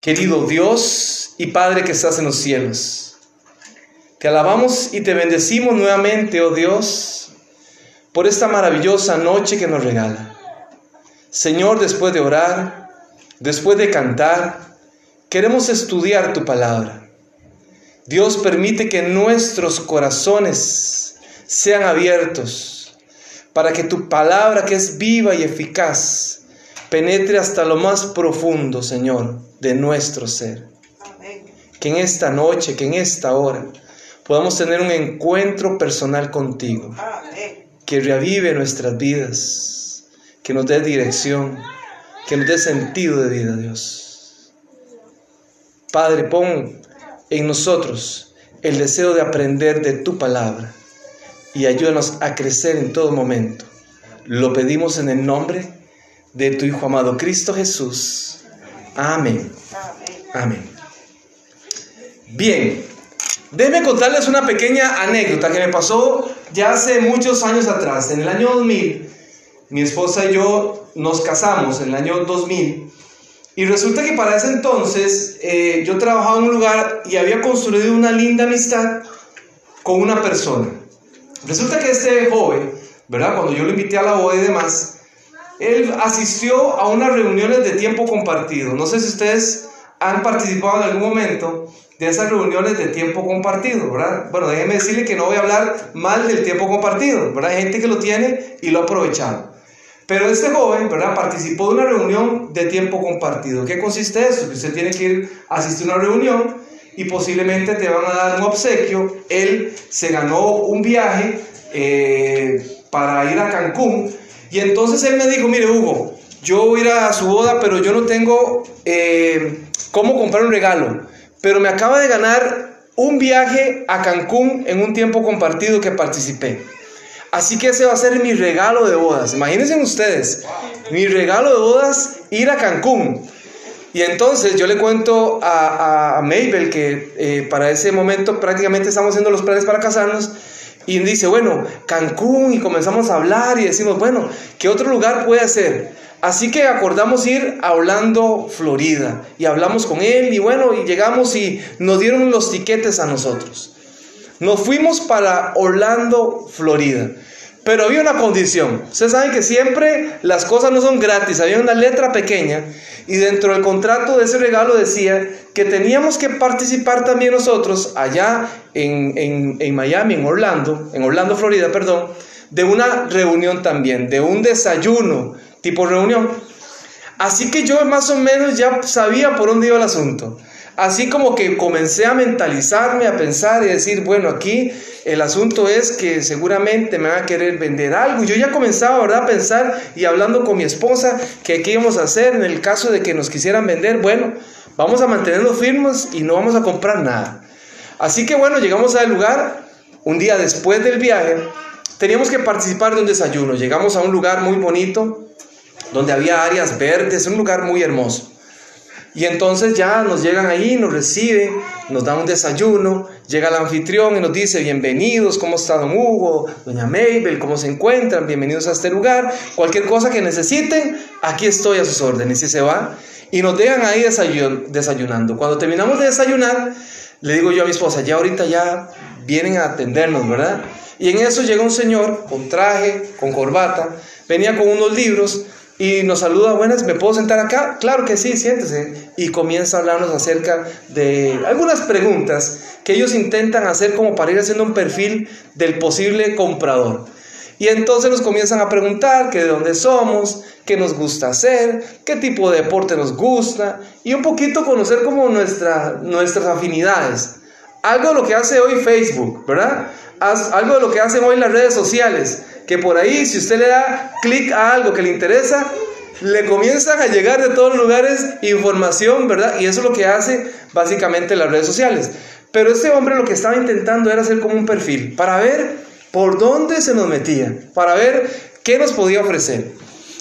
Querido Dios y Padre que estás en los cielos, te alabamos y te bendecimos nuevamente, oh Dios, por esta maravillosa noche que nos regala. Señor, después de orar, después de cantar, queremos estudiar tu palabra. Dios permite que nuestros corazones sean abiertos para que tu palabra que es viva y eficaz penetre hasta lo más profundo, Señor, de nuestro ser. Que en esta noche, que en esta hora, podamos tener un encuentro personal contigo. Que reavive nuestras vidas, que nos dé dirección, que nos dé sentido de vida, Dios. Padre, pon en nosotros el deseo de aprender de tu palabra y ayúdanos a crecer en todo momento. Lo pedimos en el nombre de tu Hijo amado Cristo Jesús. Amén. Amén. Bien, déjenme contarles una pequeña anécdota que me pasó ya hace muchos años atrás. En el año 2000, mi esposa y yo nos casamos, en el año 2000. Y resulta que para ese entonces eh, yo trabajaba en un lugar y había construido una linda amistad con una persona. Resulta que este joven, ¿verdad? Cuando yo lo invité a la boda y demás, él asistió a unas reuniones de tiempo compartido. No sé si ustedes han participado en algún momento de esas reuniones de tiempo compartido, ¿verdad? Bueno, déjenme decirle que no voy a hablar mal del tiempo compartido, ¿verdad? Hay gente que lo tiene y lo ha aprovechado. Pero este joven, ¿verdad? Participó de una reunión de tiempo compartido. ¿Qué consiste eso? Que usted tiene que ir a asistir a una reunión y posiblemente te van a dar un obsequio. Él se ganó un viaje eh, para ir a Cancún y entonces él me dijo, mire Hugo, yo voy a ir a su boda, pero yo no tengo eh, cómo comprar un regalo. Pero me acaba de ganar un viaje a Cancún en un tiempo compartido que participé. Así que ese va a ser mi regalo de bodas. Imagínense ustedes, mi regalo de bodas, ir a Cancún. Y entonces yo le cuento a, a Mabel que eh, para ese momento prácticamente estamos haciendo los planes para casarnos. Y dice, bueno, Cancún, y comenzamos a hablar y decimos, bueno, ¿qué otro lugar puede ser? Así que acordamos ir a Orlando, Florida, y hablamos con él, y bueno, y llegamos y nos dieron los tiquetes a nosotros. Nos fuimos para Orlando, Florida. Pero había una condición. Ustedes saben que siempre las cosas no son gratis. Había una letra pequeña y dentro del contrato de ese regalo decía que teníamos que participar también nosotros allá en, en Miami, en Orlando, en Orlando, Florida, perdón, de una reunión también, de un desayuno tipo reunión. Así que yo más o menos ya sabía por dónde iba el asunto. Así como que comencé a mentalizarme, a pensar y decir, bueno, aquí el asunto es que seguramente me van a querer vender algo. Yo ya comenzaba, ¿verdad?, a pensar y hablando con mi esposa que qué íbamos a hacer en el caso de que nos quisieran vender. Bueno, vamos a mantenernos firmes y no vamos a comprar nada. Así que bueno, llegamos al lugar, un día después del viaje, teníamos que participar de un desayuno. Llegamos a un lugar muy bonito, donde había áreas verdes, un lugar muy hermoso. Y entonces ya nos llegan ahí, nos reciben, nos dan un desayuno, llega el anfitrión y nos dice, bienvenidos, ¿cómo está don Hugo, doña Mabel, cómo se encuentran? Bienvenidos a este lugar, cualquier cosa que necesiten, aquí estoy a sus órdenes. Y se va y nos dejan ahí desayunando. Cuando terminamos de desayunar, le digo yo a mi esposa, ya ahorita ya vienen a atendernos, ¿verdad? Y en eso llega un señor con traje, con corbata, venía con unos libros, y nos saluda, buenas, ¿me puedo sentar acá? Claro que sí, siéntese. Y comienza a hablarnos acerca de algunas preguntas que ellos intentan hacer como para ir haciendo un perfil del posible comprador. Y entonces nos comienzan a preguntar que de dónde somos, qué nos gusta hacer, qué tipo de deporte nos gusta y un poquito conocer como nuestra, nuestras afinidades. Algo de lo que hace hoy Facebook, ¿verdad? Algo de lo que hacen hoy las redes sociales que por ahí, si usted le da clic a algo que le interesa, le comienzan a llegar de todos lugares información, ¿verdad? Y eso es lo que hace básicamente las redes sociales. Pero este hombre lo que estaba intentando era hacer como un perfil para ver por dónde se nos metía, para ver qué nos podía ofrecer.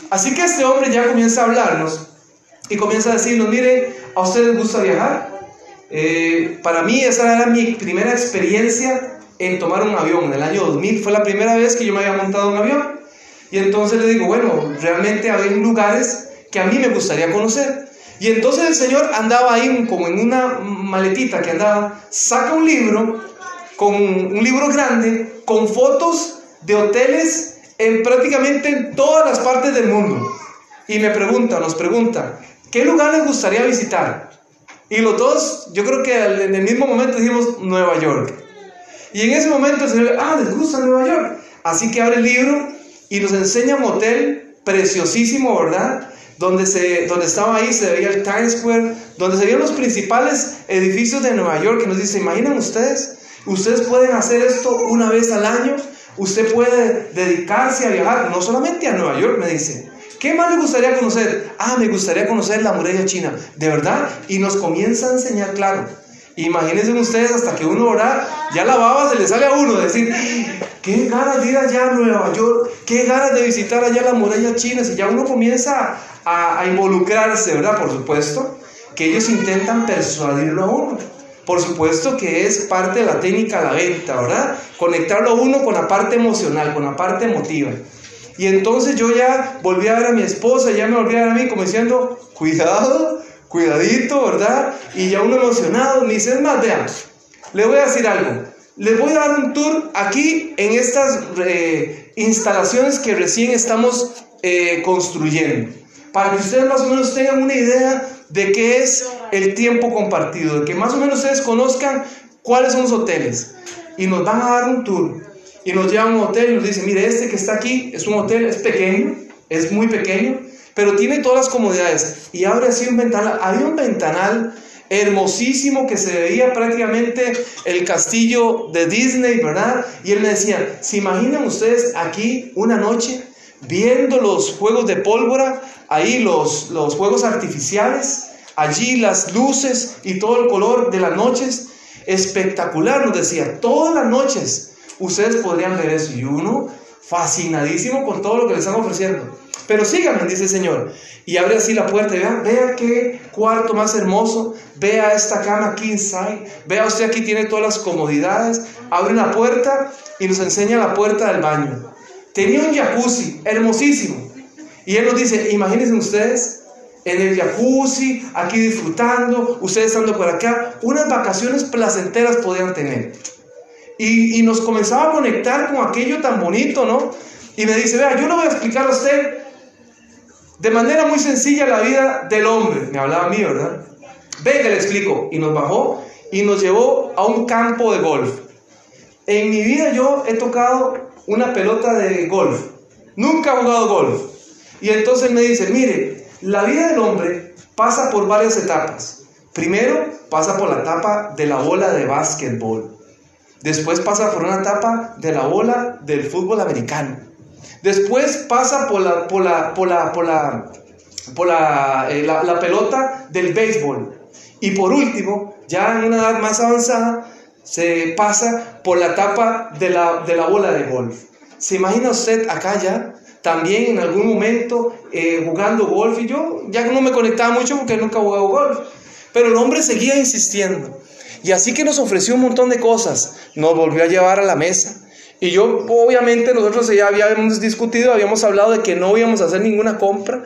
Así que este hombre ya comienza a hablarnos y comienza a decirnos, mire, ¿a ustedes les gusta viajar? Eh, para mí esa era mi primera experiencia en tomar un avión. En el año 2000 fue la primera vez que yo me había montado un avión. Y entonces le digo, bueno, realmente hay lugares que a mí me gustaría conocer. Y entonces el Señor andaba ahí como en una maletita que andaba, saca un libro, con un libro grande, con fotos de hoteles en prácticamente todas las partes del mundo. Y me pregunta, nos pregunta, ¿qué lugar les gustaría visitar? Y los dos, yo creo que en el mismo momento dijimos Nueva York. Y en ese momento el Señor, ah, les gusta Nueva York. Así que abre el libro y nos enseña un hotel preciosísimo, ¿verdad? Donde, se, donde estaba ahí, se veía el Times Square, donde se veían los principales edificios de Nueva York, que nos dice, ¿imaginan ustedes? Ustedes pueden hacer esto una vez al año, usted puede dedicarse a viajar, no solamente a Nueva York, me dice. ¿Qué más le gustaría conocer? Ah, me gustaría conocer la muralla china, ¿de verdad? Y nos comienza a enseñar, claro. Imagínense ustedes hasta que uno ora, ya la baba se le sale a uno, decir, qué ganas de ir allá a Nueva York, qué ganas de visitar allá la muralla china, si ya uno comienza a, involucrarse, ¿verdad? Por supuesto, que ellos intentan persuadirlo a uno. Por supuesto que es parte de la técnica la venta, ¿verdad? Conectarlo a uno con la parte emocional, con la parte emotiva. Y entonces yo ya volví a ver a mi esposa, ya me volví a ver a mí como diciendo, cuidado, cuidadito, ¿verdad? Y ya uno emocionado, me dice, es más, vean, le voy a decir algo. Les voy a dar un tour aquí en estas eh, instalaciones que recién estamos eh, construyendo para que ustedes más o menos tengan una idea de qué es el tiempo compartido, de que más o menos ustedes conozcan cuáles son los hoteles. Y nos van a dar un tour. Y nos llevan a un hotel y nos dicen, mire, este que está aquí es un hotel, es pequeño, es muy pequeño, pero tiene todas las comodidades. Y abre así un ventanal. Había un ventanal hermosísimo que se veía prácticamente el castillo de Disney, ¿verdad? Y él me decía, ¿se imaginan ustedes aquí una noche viendo los juegos de pólvora, ahí los, los juegos artificiales, allí las luces y todo el color de las noches, espectacular, nos decía, todas las noches ustedes podrían ver eso y uno fascinadísimo con todo lo que le están ofreciendo. Pero síganme, dice el Señor. Y abre así la puerta y vea, vea qué cuarto más hermoso. Vea esta cama aquí inside. Vea usted aquí tiene todas las comodidades. Abre la puerta y nos enseña la puerta del baño. Tenía un jacuzzi hermosísimo. Y él nos dice, imagínense ustedes en el jacuzzi, aquí disfrutando, ustedes estando por acá, unas vacaciones placenteras podían tener. Y, nos comenzaba a conectar con aquello tan bonito, ¿no? Y me dice, vea, yo le voy a explicar a usted de manera muy sencilla la vida del hombre. Me hablaba a mí, ¿verdad? Ve que le explico. Y nos bajó y nos llevó a un campo de golf. En mi vida yo he tocado una pelota de golf. Nunca ha jugado golf. Y entonces me dice, mire, la vida del hombre pasa por varias etapas. Primero pasa por la etapa de la bola de básquetbol. Después pasa por una etapa de la bola del fútbol americano. Después pasa por la, por la, por la, por la, por la, eh, la pelota del béisbol. Y por último, ya en una edad más avanzada, se pasa por la etapa de la, de la bola de golf. ¿Se imagina usted acá ya? También en algún momento eh, jugando golf y yo ya no me conectaba mucho porque nunca he jugado golf. Pero el hombre seguía insistiendo. Y así que nos ofreció un montón de cosas. Nos volvió a llevar a la mesa. Y yo, obviamente, nosotros ya habíamos discutido, habíamos hablado de que no íbamos a hacer ninguna compra.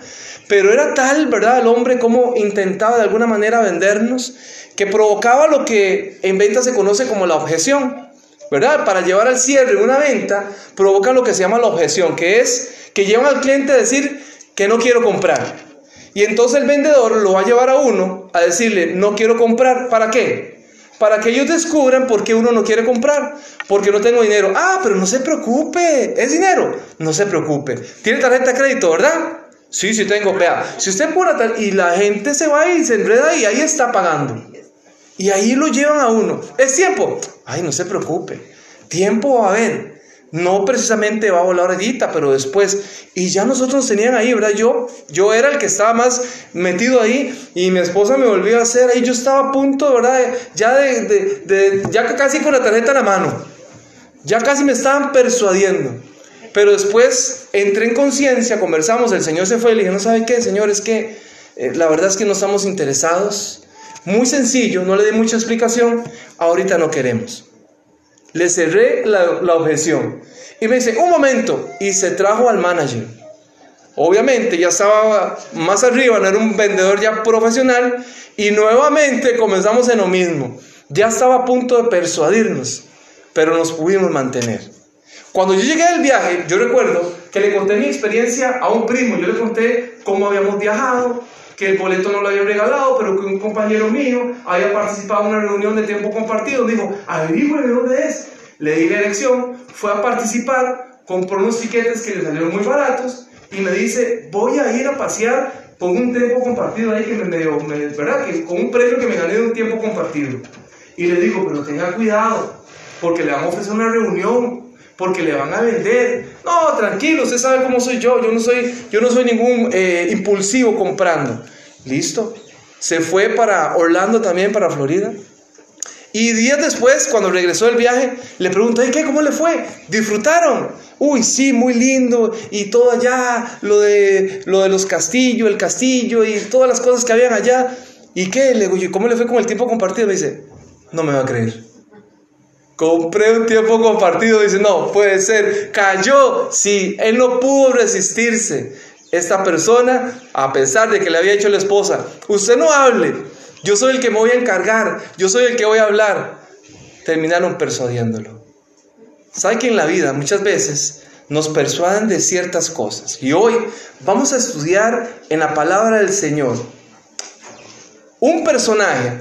Pero era tal, ¿verdad? El hombre como intentaba de alguna manera vendernos que provocaba lo que en venta se conoce como la objeción, ¿verdad? Para llevar al cierre una venta, provoca lo que se llama la objeción, que es que llevan al cliente a decir que no quiero comprar. Y entonces el vendedor lo va a llevar a uno a decirle, no quiero comprar, ¿para qué? Para que ellos descubran por qué uno no quiere comprar, porque no tengo dinero. Ah, pero no se preocupe, es dinero, no se preocupe. Tiene tarjeta de crédito, ¿verdad? Sí, sí tengo, vea, si usted pone tal y la gente se va y se enreda y ahí está pagando. Y ahí lo llevan a uno. ¿Es tiempo? Ay, no se preocupe. Tiempo va a haber. No precisamente va a volar ahorita, pero después. Y ya nosotros nos tenían ahí, ¿verdad? Yo, yo era el que estaba más metido ahí y mi esposa me volvió a hacer ahí. Yo estaba a punto, ¿verdad? Ya de, de, ya casi con la tarjeta en la mano. Ya casi me estaban persuadiendo. Pero después entré en conciencia, conversamos, el Señor se fue y le dije, no sabe qué, Señor, es que eh, la verdad es que no estamos interesados. Muy sencillo, no le di mucha explicación, ahorita no queremos. Le cerré la, objeción. Y me dice, un momento, y se trajo al manager. obviamente ya estaba más arriba, no era un vendedor ya profesional, y nuevamente comenzamos en lo mismo. Ya estaba a punto de persuadirnos, pero nos pudimos mantener. Cuando yo llegué del viaje, yo recuerdo que le conté mi experiencia a un primo, yo le conté cómo habíamos viajado, que el boleto no lo había regalado, pero que un compañero mío había participado en una reunión de tiempo compartido. Dijo, averigüe de dónde es. Le di la elección, fue a participar, compró unos tiquetes que le salieron muy baratos y me dice, voy a ir a pasear con un tiempo compartido ahí que me, dio, ¿verdad? Que, con un premio que me gané de un tiempo compartido. Y le digo, pero tenga cuidado, porque le van a ofrecer una reunión, porque le van a vender. No, tranquilo, usted sabe cómo soy yo, yo no soy, yo no soy ningún eh, impulsivo comprando. Listo. Se fue para Orlando también, para Florida. Y días después, cuando regresó del viaje, le pregunto, ¿y qué? ¿Cómo le fue? ¿Disfrutaron? Uy, sí, muy lindo. Y todo allá, lo de, lo de los castillos, el castillo y todas las cosas que habían allá. ¿Y qué? Le digo, ¿cómo le fue con el tiempo compartido? Me dice, no me va a creer. Compré un tiempo compartido. Dice, no, puede ser. Cayó. Sí, él no pudo resistirse. Esta persona, a pesar de que le había hecho la esposa, usted no hable. Yo soy el que me voy a encargar. Yo soy el que voy a hablar. Terminaron persuadiéndolo. ¿Sabe que en la vida muchas veces nos persuaden de ciertas cosas? Y hoy vamos a estudiar en la palabra del Señor un personaje.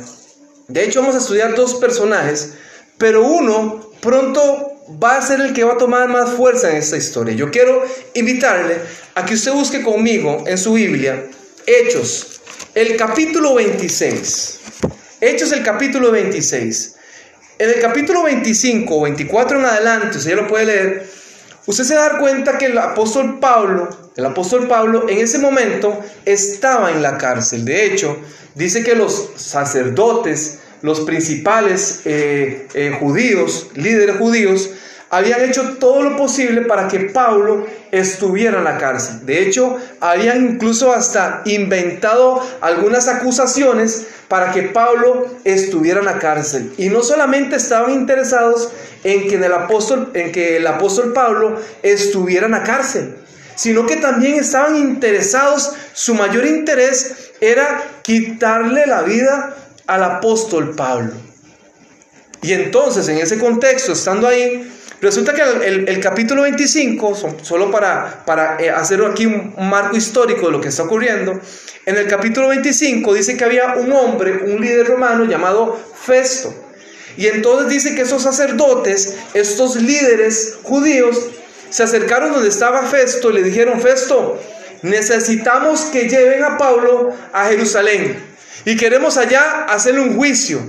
De hecho, vamos a estudiar dos personajes pero uno pronto va a ser el que va a tomar más fuerza en esta historia. Yo quiero invitarle a que usted busque conmigo en su Biblia Hechos, el capítulo 26. Hechos el capítulo 26. En el capítulo 25 o 24 en adelante, usted ya lo puede leer, usted se va cuenta que el apóstol Pablo, el apóstol Pablo en ese momento estaba en la cárcel. De hecho, dice que los sacerdotes los principales eh, eh, judíos, líderes judíos, habían hecho todo lo posible para que Pablo estuviera en la cárcel. De hecho, habían incluso hasta inventado algunas acusaciones para que Pablo estuviera en la cárcel. Y no solamente estaban interesados en que, el apóstol, en que el apóstol Pablo estuviera en la cárcel, sino que también estaban interesados, su mayor interés era quitarle la vida al apóstol Pablo. Y entonces, en ese contexto, estando ahí, resulta que el, capítulo 25, solo para, para eh, hacer aquí un, marco histórico de lo que está ocurriendo, en el capítulo 25 dice que había un hombre, un líder romano llamado Festo. Y entonces dice que esos sacerdotes, estos líderes judíos, se acercaron donde estaba Festo y le dijeron, Festo, necesitamos que lleven a Pablo a Jerusalén y queremos allá hacerle un juicio.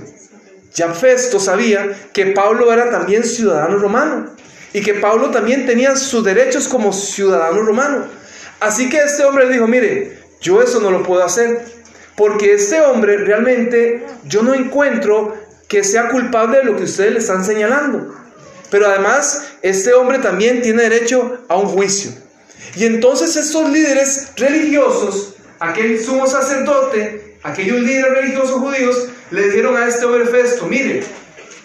Ya Festo sabía que Pablo era también ciudadano romano y que Pablo también tenía sus derechos como ciudadano romano. Así que este hombre le dijo, mire, yo eso no lo puedo hacer, porque este hombre realmente yo no encuentro que sea culpable de lo que ustedes le están señalando. Pero además, este hombre también tiene derecho a un juicio. Y entonces estos líderes religiosos, aquel sumo sacerdote, aquellos líderes religiosos judíos le dijeron a este hombre Festo, mire,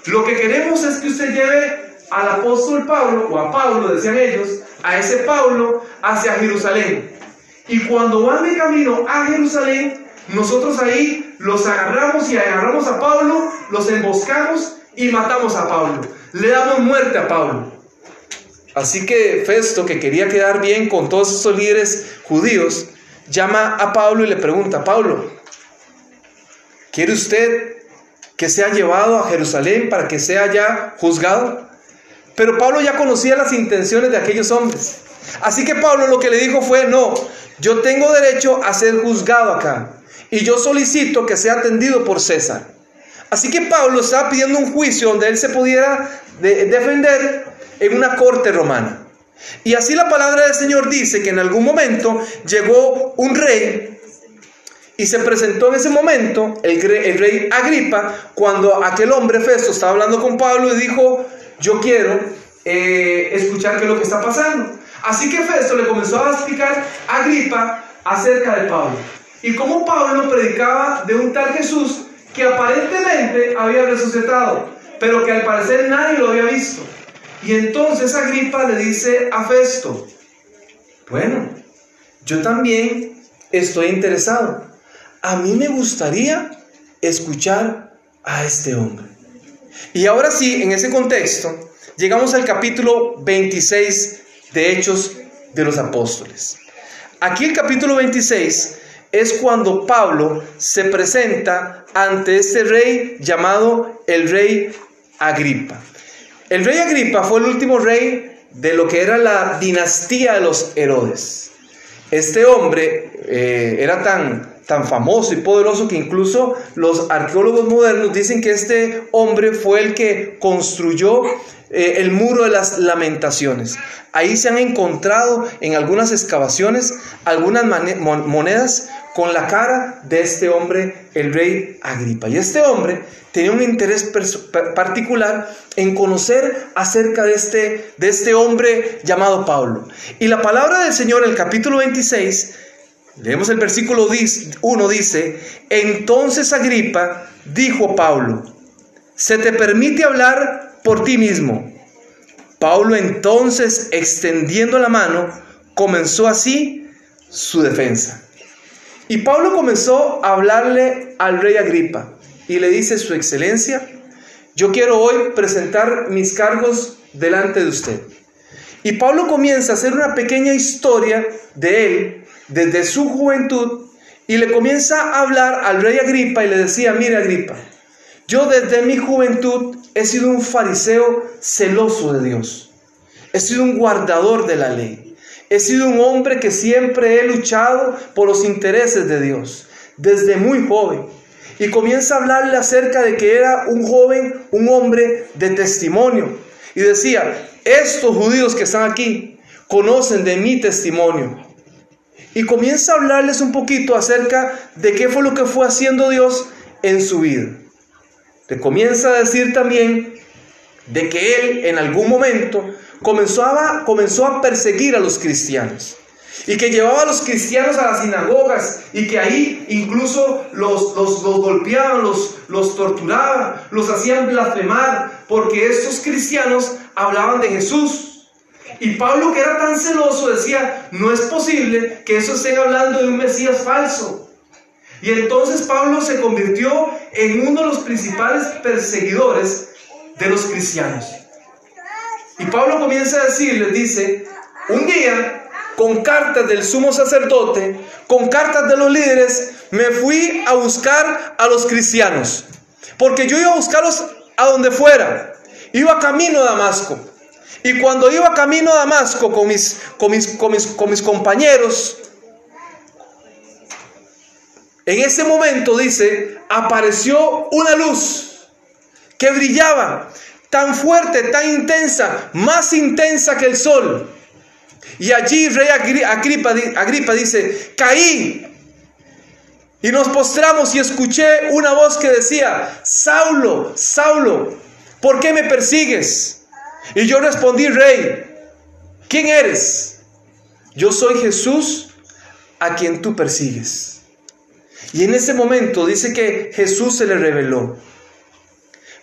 lo que queremos es que usted lleve al apóstol Pablo, o a Pablo, decían ellos, a ese Pablo hacia Jerusalén. Y cuando van de camino a Jerusalén, nosotros ahí los agarramos y agarramos a Pablo, los emboscamos y matamos a Pablo. Le damos muerte a Pablo. Así que Festo, que quería quedar bien con todos esos líderes judíos, llama a Pablo y le pregunta, Pablo, ¿Quiere usted que sea llevado a Jerusalén para que sea ya juzgado? Pero Pablo ya conocía las intenciones de aquellos hombres. Así que Pablo lo que le dijo fue, no, yo tengo derecho a ser juzgado acá. Y yo solicito que sea atendido por César. Así que Pablo estaba pidiendo un juicio donde él se pudiera defender en una corte romana. Y así la palabra del Señor dice que en algún momento llegó un rey y se presentó en ese momento el, rey Agripa cuando aquel hombre Festo estaba hablando con Pablo y dijo, yo quiero eh, escuchar qué es lo que está pasando. Así que Festo le comenzó a explicar a Agripa acerca de Pablo. Y cómo Pablo predicaba de un tal Jesús que aparentemente había resucitado, pero que al parecer nadie lo había visto. Y entonces Agripa le dice a Festo, bueno, yo también estoy interesado. A mí me gustaría escuchar a este hombre. Y ahora sí, en ese contexto, llegamos al capítulo 26 de Hechos de los Apóstoles. Aquí el capítulo 26 es cuando Pablo se presenta ante este rey llamado el rey Agripa. El rey Agripa fue el último rey de lo que era la dinastía de los Herodes. Este hombre eh, era tan, tan famoso y poderoso que incluso los arqueólogos modernos dicen que este hombre fue el que construyó eh, el muro de las lamentaciones. Ahí se han encontrado en algunas excavaciones algunas monedas con la cara de este hombre, el rey Agripa. Y este hombre tenía un interés particular en conocer acerca de este, de este hombre llamado Pablo. Y la palabra del Señor en el capítulo 26, leemos el versículo 1, dice, entonces Agripa dijo a Pablo, se te permite hablar por ti mismo. Pablo entonces, extendiendo la mano, comenzó así su defensa. Y Pablo comenzó a hablarle al rey Agripa y le dice, Su excelencia, yo quiero hoy presentar mis cargos delante de usted. Y Pablo comienza a hacer una pequeña historia de él desde su juventud y le comienza a hablar al rey Agripa y le decía, mire Agripa, yo desde mi juventud he sido un fariseo celoso de Dios, he sido un guardador de la ley. He sido un hombre que siempre he luchado por los intereses de Dios, desde muy joven. Y comienza a hablarle acerca de que era un joven, un hombre de testimonio. Y decía, estos judíos que están aquí conocen de mi testimonio. Y comienza a hablarles un poquito acerca de qué fue lo que fue haciendo Dios en su vida. Le comienza a decir también de que él en algún momento comenzó a, comenzó a perseguir a los cristianos. Y que llevaba a los cristianos a las sinagogas y que ahí incluso los, los, golpeaban, los, los torturaban, los hacían blasfemar, porque estos cristianos hablaban de Jesús. Y Pablo, que era tan celoso, decía, no es posible que eso estén hablando de un Mesías falso. Y entonces Pablo se convirtió en uno de los principales perseguidores de los cristianos. Y Pablo comienza a decirles, dice, un día, con cartas del sumo sacerdote, con cartas de los líderes, me fui a buscar a los cristianos. Porque yo iba a buscarlos a donde fuera. Iba camino a Damasco. Y cuando iba camino a Damasco con mis, con mis, con mis, con mis compañeros, en ese momento dice, apareció una luz que brillaba tan fuerte, tan intensa, más intensa que el sol. Y allí rey Agripa, Agripa dice, caí y nos postramos y escuché una voz que decía, Saulo, Saulo, ¿por qué me persigues? Y yo respondí, rey, ¿quién eres? Yo soy Jesús a quien tú persigues. Y en ese momento dice que Jesús se le reveló.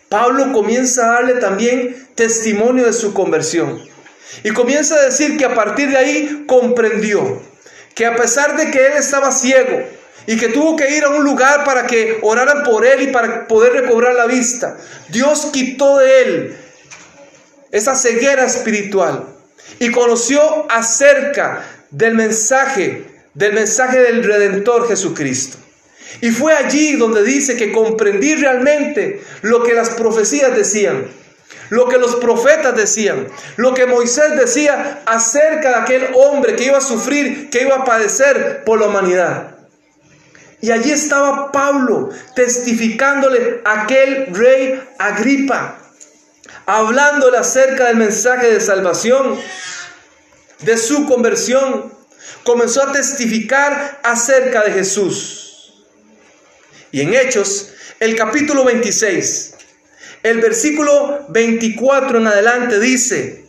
Pablo comienza a darle también testimonio de su conversión. Y comienza a decir que a partir de ahí comprendió que a pesar de que él estaba ciego y que tuvo que ir a un lugar para que oraran por él y para poder recobrar la vista, Dios quitó de él esa ceguera espiritual y conoció acerca del mensaje, del mensaje del Redentor Jesucristo. Y fue allí donde dice que comprendí realmente lo que las profecías decían, lo que los profetas decían, lo que Moisés decía acerca de aquel hombre que iba a sufrir, que iba a padecer por la humanidad. Y allí estaba Pablo testificándole a aquel rey Agripa, hablándole acerca del mensaje de salvación, de su conversión. Comenzó a testificar acerca de Jesús. Y en Hechos, el capítulo 26, el versículo 24 en adelante dice,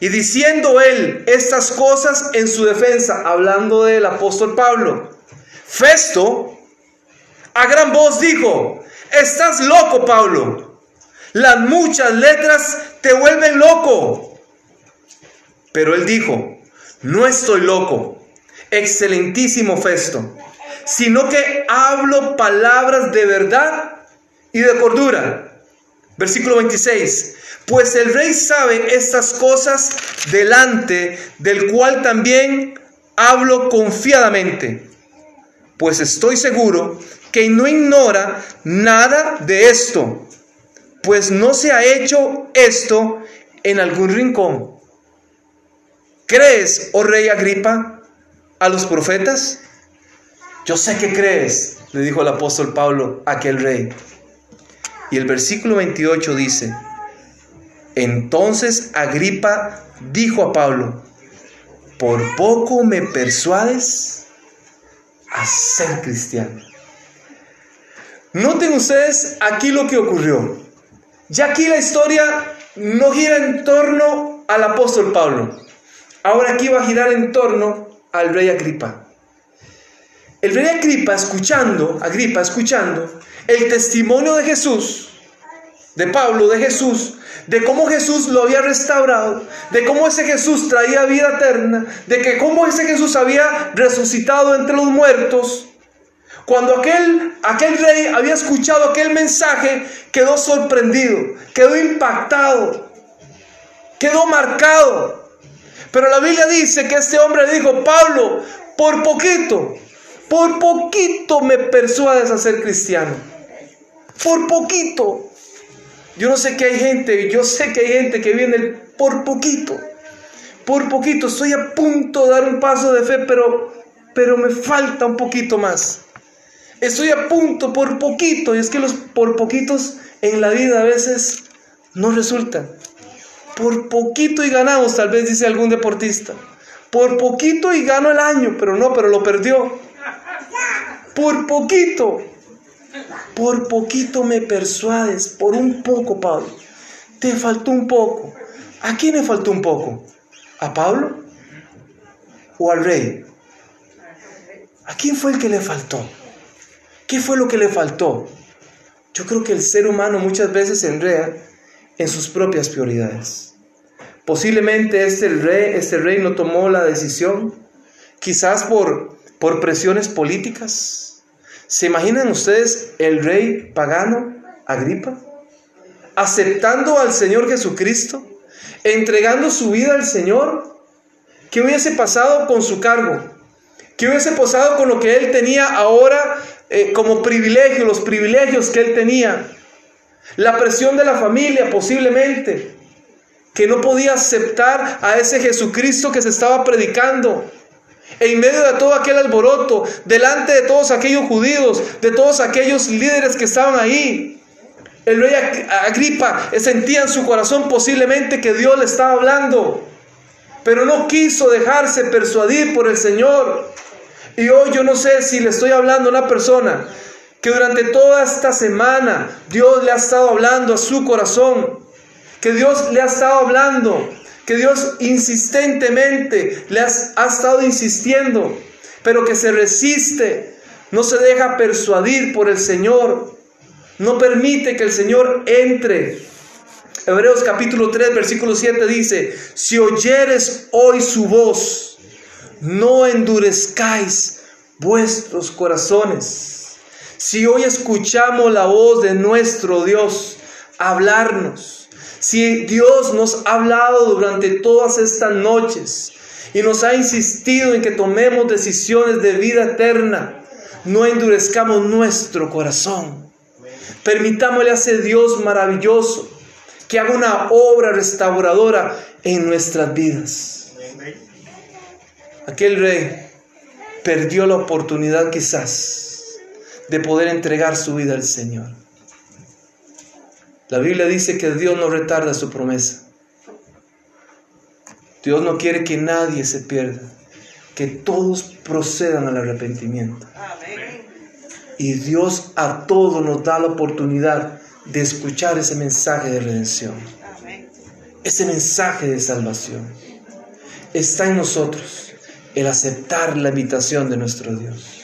y diciendo él estas cosas en su defensa, hablando del apóstol Pablo, Festo a gran voz dijo, estás loco Pablo, las muchas letras te vuelven loco. Pero él dijo, no estoy loco, excelentísimo Festo, sino que hablo palabras de verdad y de cordura. Versículo 26. Pues el rey sabe estas cosas delante del cual también hablo confiadamente. Pues estoy seguro que no ignora nada de esto, pues no se ha hecho esto en algún rincón. ¿Crees, oh rey Agripa, a los profetas? Yo sé que crees, le dijo el apóstol Pablo a aquel rey. Y el versículo 28 dice, entonces Agripa dijo a Pablo, por poco me persuades a ser cristiano. Noten ustedes aquí lo que ocurrió. Ya aquí la historia no gira en torno al apóstol Pablo. Ahora aquí va a girar en torno al rey Agripa. El rey Agripa escuchando, Agripa escuchando el testimonio de Jesús, de Pablo, de Jesús, de cómo Jesús lo había restaurado, de cómo ese Jesús traía vida eterna, de que cómo ese Jesús había resucitado entre los muertos. Cuando aquel, aquel rey había escuchado aquel mensaje, quedó sorprendido, quedó impactado, quedó marcado. Pero la Biblia dice que este hombre dijo, Pablo, por poquito, por poquito me persuades a ser cristiano. Por poquito. Yo no sé que hay gente, yo sé que hay gente que viene por poquito, por poquito. Estoy a punto de dar un paso de fe, pero, pero me falta un poquito más. Estoy a punto por poquito, y es que los por poquitos en la vida a veces no resultan. Por poquito y ganamos, tal vez dice algún deportista. Por poquito y gano el año, pero no, pero lo perdió. Por poquito. Por poquito me persuades, por un poco, Pablo. Te faltó un poco. ¿A quién le faltó un poco? ¿A Pablo? ¿O al rey? ¿A quién fue el que le faltó? ¿Qué fue lo que le faltó? Yo creo que el ser humano muchas veces se enreda en sus propias prioridades. Posiblemente este rey, este rey no tomó la decisión, quizás por, por presiones políticas, ¿Se imaginan ustedes el rey pagano, Agripa, aceptando al Señor Jesucristo, entregando su vida al Señor? ¿Qué hubiese pasado con su cargo? ¿Qué hubiese pasado con lo que él tenía ahora eh, como privilegio, los privilegios que él tenía? La presión de la familia posiblemente, que no podía aceptar a ese Jesucristo que se estaba predicando en medio de todo aquel alboroto, delante de todos aquellos judíos, de todos aquellos líderes que estaban ahí, el rey Agripa sentía en su corazón posiblemente que Dios le estaba hablando, pero no quiso dejarse persuadir por el Señor. Y hoy yo no sé si le estoy hablando a una persona que durante toda esta semana Dios le ha estado hablando a su corazón, que Dios le ha estado hablando que Dios insistentemente le ha, estado insistiendo, pero que se resiste, no se deja persuadir por el Señor, no permite que el Señor entre. Hebreos capítulo 3, versículo 7 dice, si oyeres hoy su voz, no endurezcáis vuestros corazones. Si hoy escuchamos la voz de nuestro Dios hablarnos, si Dios nos ha hablado durante todas estas noches y nos ha insistido en que tomemos decisiones de vida eterna, no endurezcamos nuestro corazón. Permitámosle a ese Dios maravilloso que haga una obra restauradora en nuestras vidas. Aquel rey perdió la oportunidad quizás de poder entregar su vida al Señor. La Biblia dice que Dios no retarda su promesa. Dios no quiere que nadie se pierda, que todos procedan al arrepentimiento. Y Dios a todos nos da la oportunidad de escuchar ese mensaje de redención, ese mensaje de salvación. Está en nosotros el aceptar la invitación de nuestro Dios.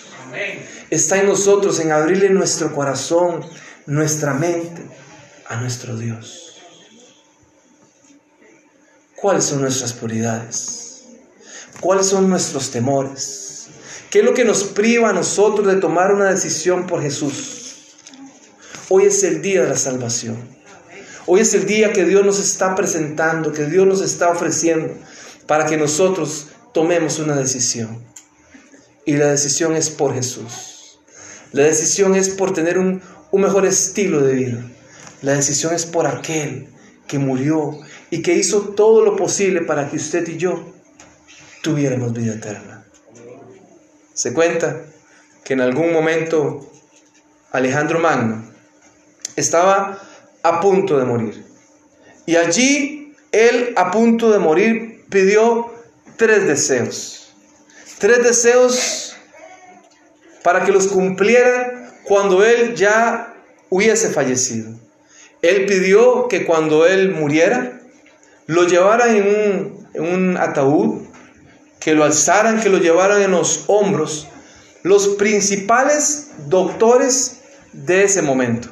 Está en nosotros en abrirle nuestro corazón, nuestra mente a nuestro Dios. ¿Cuáles son nuestras prioridades? ¿Cuáles son nuestros temores? ¿Qué es lo que nos priva a nosotros de tomar una decisión por Jesús? Hoy es el día de la salvación. Hoy es el día que Dios nos está presentando, que Dios nos está ofreciendo para que nosotros tomemos una decisión. Y la decisión es por Jesús. La decisión es por tener un, un mejor estilo de vida. La decisión es por aquel que murió y que hizo todo lo posible para que usted y yo tuviéramos vida eterna. Se cuenta que en algún momento Alejandro Magno estaba a punto de morir. Y allí él a punto de morir pidió tres deseos. Tres deseos para que los cumpliera cuando él ya hubiese fallecido. Él pidió que cuando él muriera, lo llevaran en un, en un ataúd, que lo alzaran, que lo llevaran en los hombros los principales doctores de ese momento.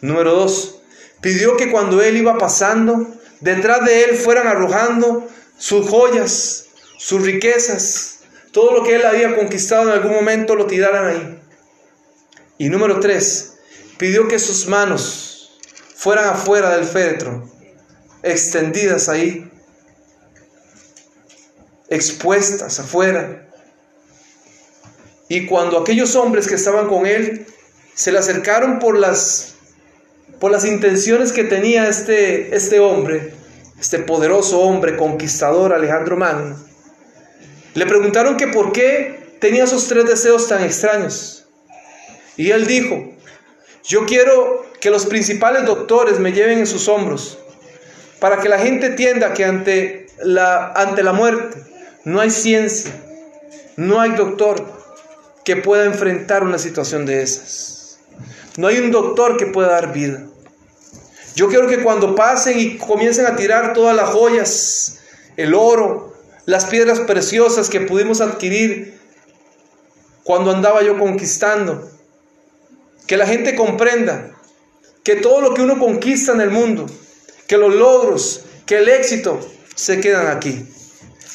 Número dos, pidió que cuando él iba pasando, detrás de él fueran arrojando sus joyas, sus riquezas, todo lo que él había conquistado en algún momento lo tiraran ahí. Y número tres, pidió que sus manos fueran afuera del féretro, extendidas ahí, expuestas afuera. Y cuando aquellos hombres que estaban con él se le acercaron por las, por las intenciones que tenía este, este hombre, este poderoso hombre conquistador Alejandro Magno, le preguntaron que por qué tenía esos tres deseos tan extraños. Y él dijo, yo quiero que los principales doctores me lleven en sus hombros para que la gente entienda que ante la, ante la muerte no hay ciencia, no hay doctor que pueda enfrentar una situación de esas. No hay un doctor que pueda dar vida. Yo quiero que cuando pasen y comiencen a tirar todas las joyas, el oro, las piedras preciosas que pudimos adquirir cuando andaba yo conquistando, que la gente comprenda que todo lo que uno conquista en el mundo, que los logros, que el éxito se quedan aquí.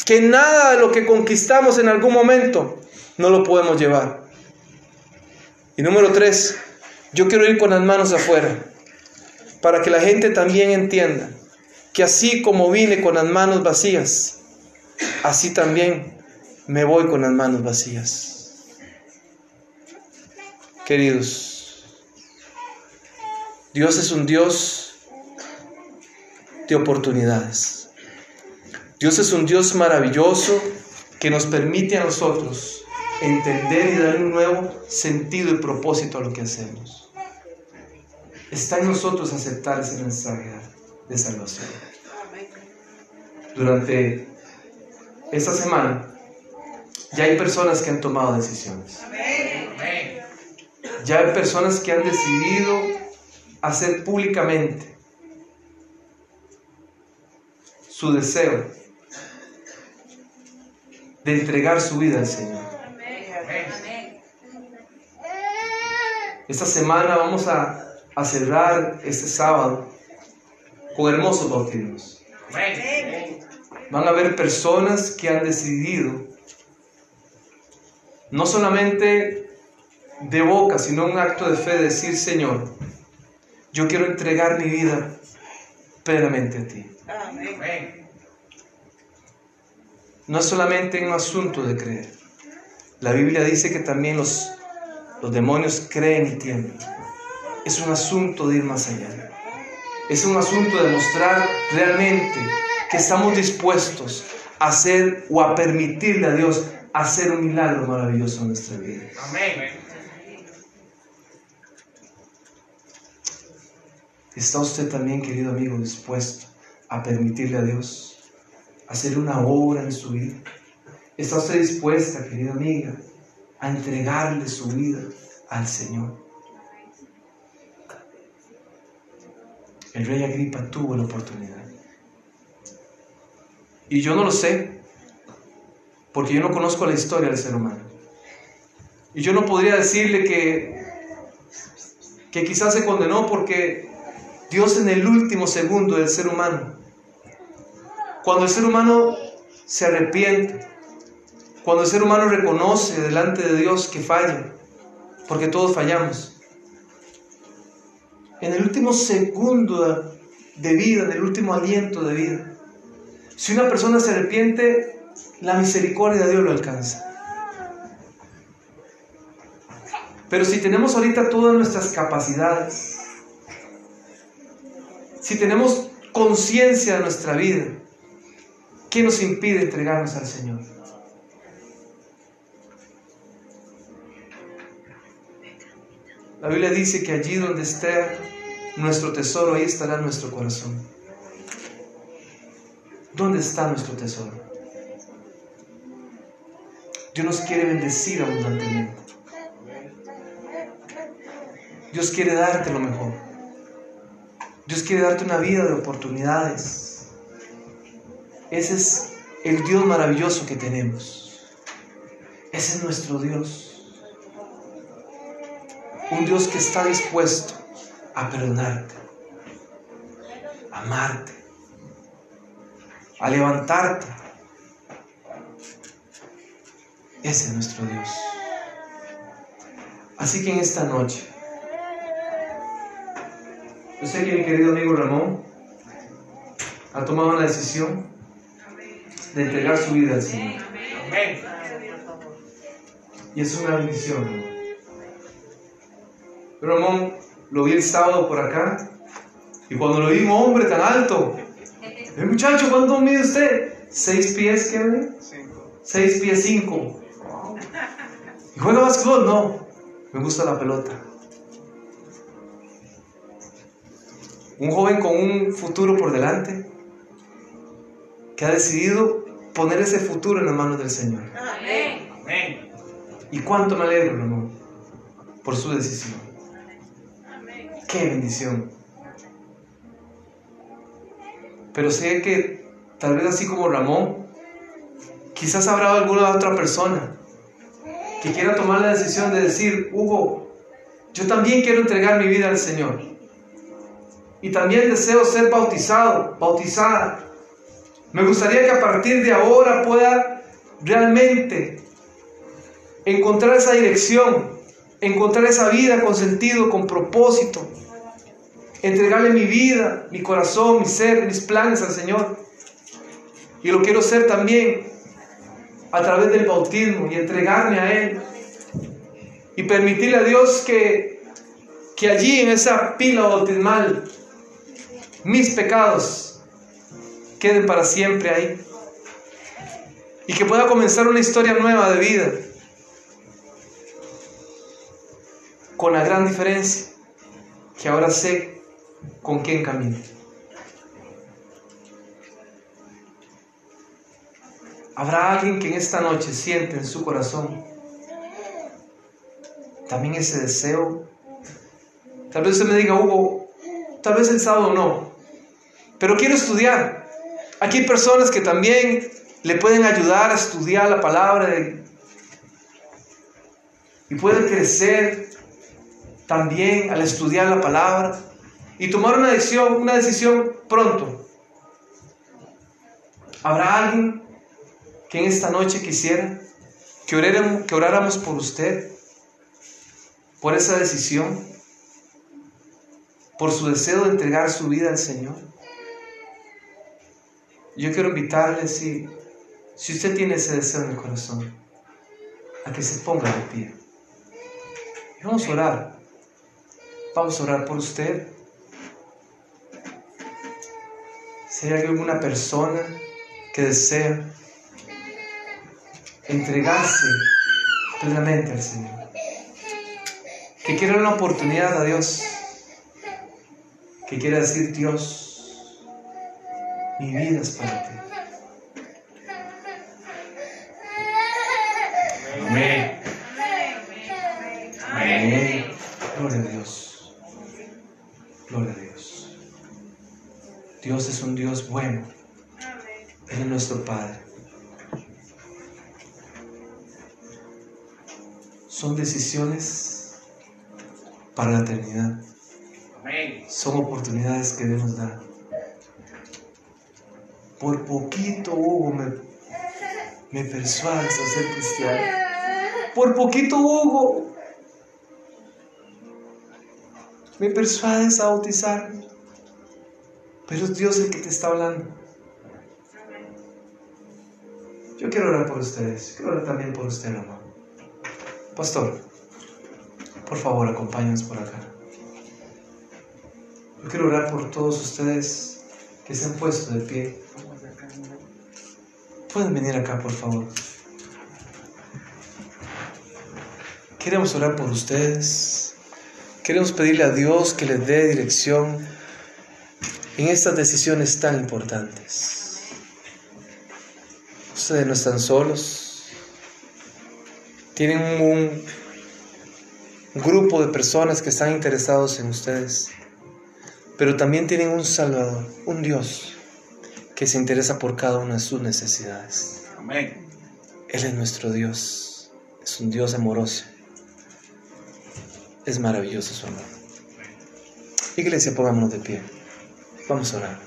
Que nada de lo que conquistamos en algún momento no lo podemos llevar. Y número tres, yo quiero ir con las manos afuera, para que la gente también entienda que así como vine con las manos vacías, así también me voy con las manos vacías. Queridos, Dios es un Dios de oportunidades. Dios es un Dios maravilloso que nos permite a nosotros entender y dar un nuevo sentido y propósito a lo que hacemos. Está en nosotros aceptar ese mensaje de salvación. Durante esta semana ya hay personas que han tomado decisiones. Ya hay personas que han decidido hacer públicamente su deseo de entregar su vida al Señor. Esta semana vamos a, a cerrar este sábado con hermosos bautismos. Van a haber personas que han decidido, no solamente de boca, sino un acto de fe, decir, Señor, yo quiero entregar mi vida plenamente a ti. No es solamente un asunto de creer. La Biblia dice que también los, los demonios creen y tiemblan. Es un asunto de ir más allá. Es un asunto de mostrar realmente que estamos dispuestos a hacer o a permitirle a Dios hacer un milagro maravilloso en nuestra vida. ¿Está usted también, querido amigo, dispuesto a permitirle a Dios hacer una obra en su vida? ¿Está usted dispuesta, querida amiga, a entregarle su vida al Señor? El rey Agripa tuvo la oportunidad. Y yo no lo sé, porque yo no conozco la historia del ser humano. Y yo no podría decirle que, que quizás se condenó porque Dios en el último segundo del ser humano, cuando el ser humano se arrepiente, Cuando el ser humano reconoce delante de Dios que falla, porque todos fallamos. En el último segundo de vida, en el último aliento de vida, si una persona se arrepiente, la misericordia de Dios lo alcanza. Pero si tenemos ahorita todas nuestras capacidades, si tenemos conciencia de nuestra vida, ¿qué nos impide entregarnos al Señor? La Biblia dice que allí donde esté nuestro tesoro, ahí estará nuestro corazón. ¿Dónde está nuestro tesoro? Dios nos quiere bendecir abundantemente. Dios quiere darte lo mejor. Dios quiere darte una vida de oportunidades. Ese es el Dios maravilloso que tenemos. Ese es nuestro Dios. Un Dios que está dispuesto a perdonarte, a amarte, a levantarte. Ese es nuestro Dios. Así que en esta noche, yo sé que mi querido amigo Ramón ha tomado una decisión de entregar su vida al Señor. Y es una bendición, Ramón. Ramón lo vi el sábado por acá y cuando lo vi un hombre tan alto, el muchacho, ¿cuánto mide usted? ¿Seis pies, qué ve? Seis pies cinco. ¿Y juega básquetbol? No, me gusta la pelota. Un joven con un futuro por delante que ha decidido poner ese futuro en las manos del Señor. Amén. ¿Y cuánto me alegro, hermano, por su decisión? Qué bendición. Pero sé que tal vez así como Ramón, quizás habrá alguna otra persona que quiera tomar la decisión de decir, Hugo, yo también quiero entregar mi vida al Señor y también deseo ser bautizado, bautizada. Me gustaría que a partir de ahora pueda realmente encontrar esa dirección, encontrar esa vida con sentido, con propósito, entregarle mi vida, mi corazón, mi ser, mis planes al Señor. Y lo quiero ser también a través del bautismo y entregarme a Él. Y permitirle a Dios que, que allí en esa pila bautismal mis pecados queden para siempre ahí. Y que pueda comenzar una historia nueva de vida. Con la gran diferencia que ahora sé con quién camino. Habrá alguien que en esta noche siente en su corazón también ese deseo. Tal vez usted me diga, Hugo, tal vez el sábado no, pero quiero estudiar. Aquí hay personas que también le pueden ayudar a estudiar la palabra y pueden crecer también al estudiar la palabra y tomar una decisión, una decisión pronto. ¿Habrá alguien que en esta noche quisiera que oráramos, que oráramos por usted, por esa decisión, por su deseo de entregar su vida al Señor? Yo quiero invitarle, si, si usted tiene ese deseo en el corazón, a que se ponga de pie. Y vamos a orar. Vamos a orar por usted. Si hay alguna persona que desea entregarse plenamente al Señor, que quiera una oportunidad a Dios, que quiera decir Dios, mi vida es para ti. Para la eternidad. Son oportunidades que Dios nos da. Por poquito, Hugo, me, me persuades a ser cristiano. Por poquito, Hugo, me persuades a bautizarme. Pero es Dios el que te está hablando. Yo quiero orar por ustedes. Quiero orar también por usted, hermano. Pastor, por favor, acompáñenos por acá. Yo quiero orar por todos ustedes que se han puesto de pie. Pueden venir acá, por favor. Queremos orar por ustedes. Queremos pedirle a Dios que les dé dirección en estas decisiones tan importantes. Ustedes no están solos. Tienen un grupo de personas que están interesados en ustedes. Pero también tienen un Salvador, un Dios que se interesa por cada una de sus necesidades. Amén. Él es nuestro Dios. Es un Dios amoroso. Es maravilloso su amor. Iglesia, pongámonos de pie. Vamos a orar.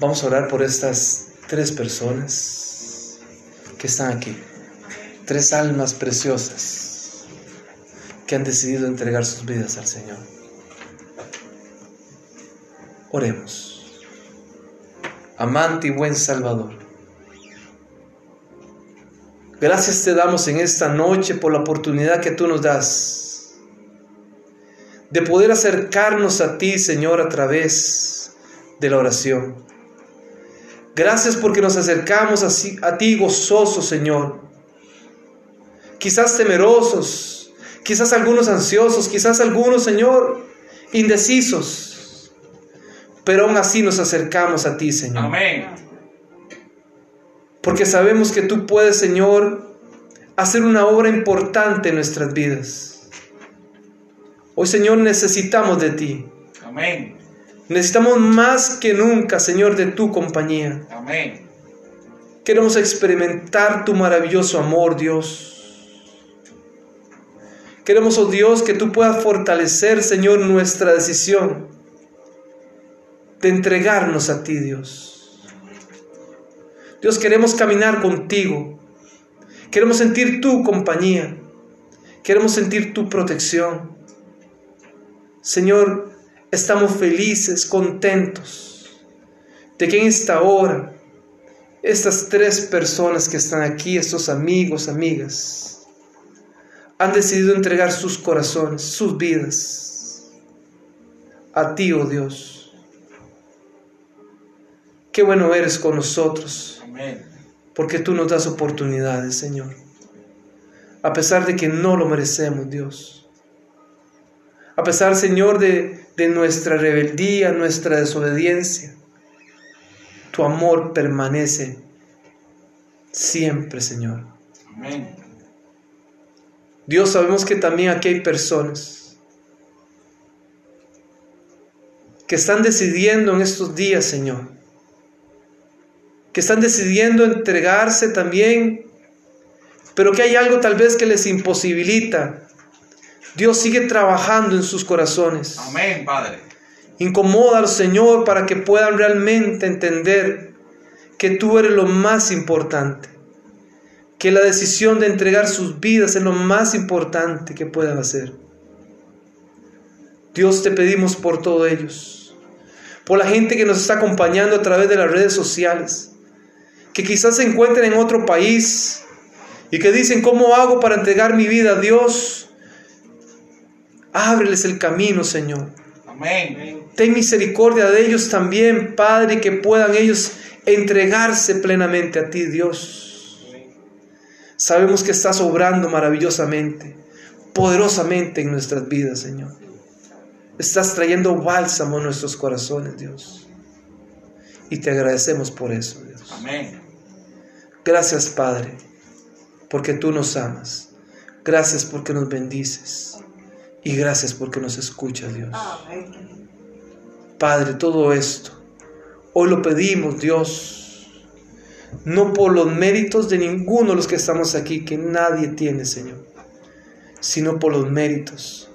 Vamos a orar por estas tres personas que están aquí. Tres almas preciosas que han decidido entregar sus vidas al Señor. Oremos. Amante y buen Salvador. Gracias te damos en esta noche por la oportunidad que tú nos das de poder acercarnos a ti, Señor, a través de la oración. Gracias porque nos acercamos a ti gozosos, Señor. Quizás temerosos, quizás algunos ansiosos, quizás algunos, Señor, indecisos. Pero aún así nos acercamos a ti, Señor. Amén. Porque sabemos que tú puedes, Señor, hacer una obra importante en nuestras vidas. Hoy, Señor, necesitamos de ti. Amén. Necesitamos más que nunca, Señor, de tu compañía. Amén. Queremos experimentar tu maravilloso amor, Dios. Queremos, oh Dios, que tú puedas fortalecer, Señor, nuestra decisión de entregarnos a ti, Dios. Dios, queremos caminar contigo. Queremos sentir tu compañía. Queremos sentir tu protección. Señor, estamos felices, contentos de que en esta hora estas tres personas que están aquí, estos amigos, amigas, han decidido entregar sus corazones, sus vidas a ti, oh Dios. Qué bueno eres con nosotros porque tú nos das oportunidades, Señor. A pesar de que no lo merecemos, Dios. A pesar, Señor, de, de nuestra rebeldía, nuestra desobediencia. Tu amor permanece siempre, Señor. Amén. Dios, sabemos que también aquí hay personas que están decidiendo en estos días, Señor, que están decidiendo entregarse también, pero que hay algo tal vez que les imposibilita. Dios sigue trabajando en sus corazones. Amén, Padre. Incomoda al Señor para que puedan realmente entender que tú eres lo más importante, que la decisión de entregar sus vidas es lo más importante que puedan hacer. Dios te pedimos por todos ellos, por la gente que nos está acompañando a través de las redes sociales, que quizás se encuentren en otro país y que dicen, ¿cómo hago para entregar mi vida a Dios? Ábreles el camino, Señor. Amén. Ten misericordia de ellos también, Padre, que puedan ellos entregarse plenamente a ti, Dios. Sabemos que estás obrando maravillosamente, poderosamente en nuestras vidas, Señor. Estás trayendo bálsamo a nuestros corazones, Dios. Y te agradecemos por eso, Dios. Amén. Gracias, Padre, porque tú nos amas. Gracias porque nos bendices. Y gracias porque nos escuchas, Dios. Padre, todo esto, hoy lo pedimos, Dios, no por los méritos de ninguno de los que estamos aquí, que nadie tiene, Señor, sino por los méritos,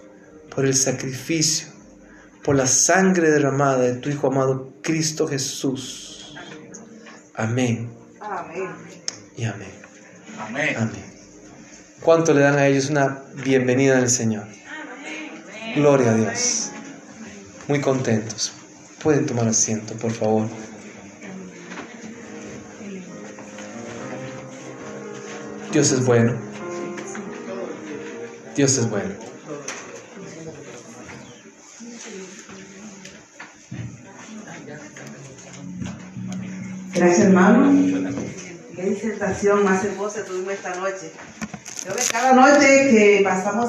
por el sacrificio, por la sangre derramada de tu Hijo amado Cristo Jesús. Amén. Amén. y amén. Amén. Amén. ¿Cuánto le dan a ellos una bienvenida en el Señor? Gloria a Dios. Muy contentos. Pueden tomar asiento, por favor. Dios es bueno. Dios es bueno. Gracias, hermano. Qué disertación más hermosa tuvimos esta noche. Yo que cada noche que pasamos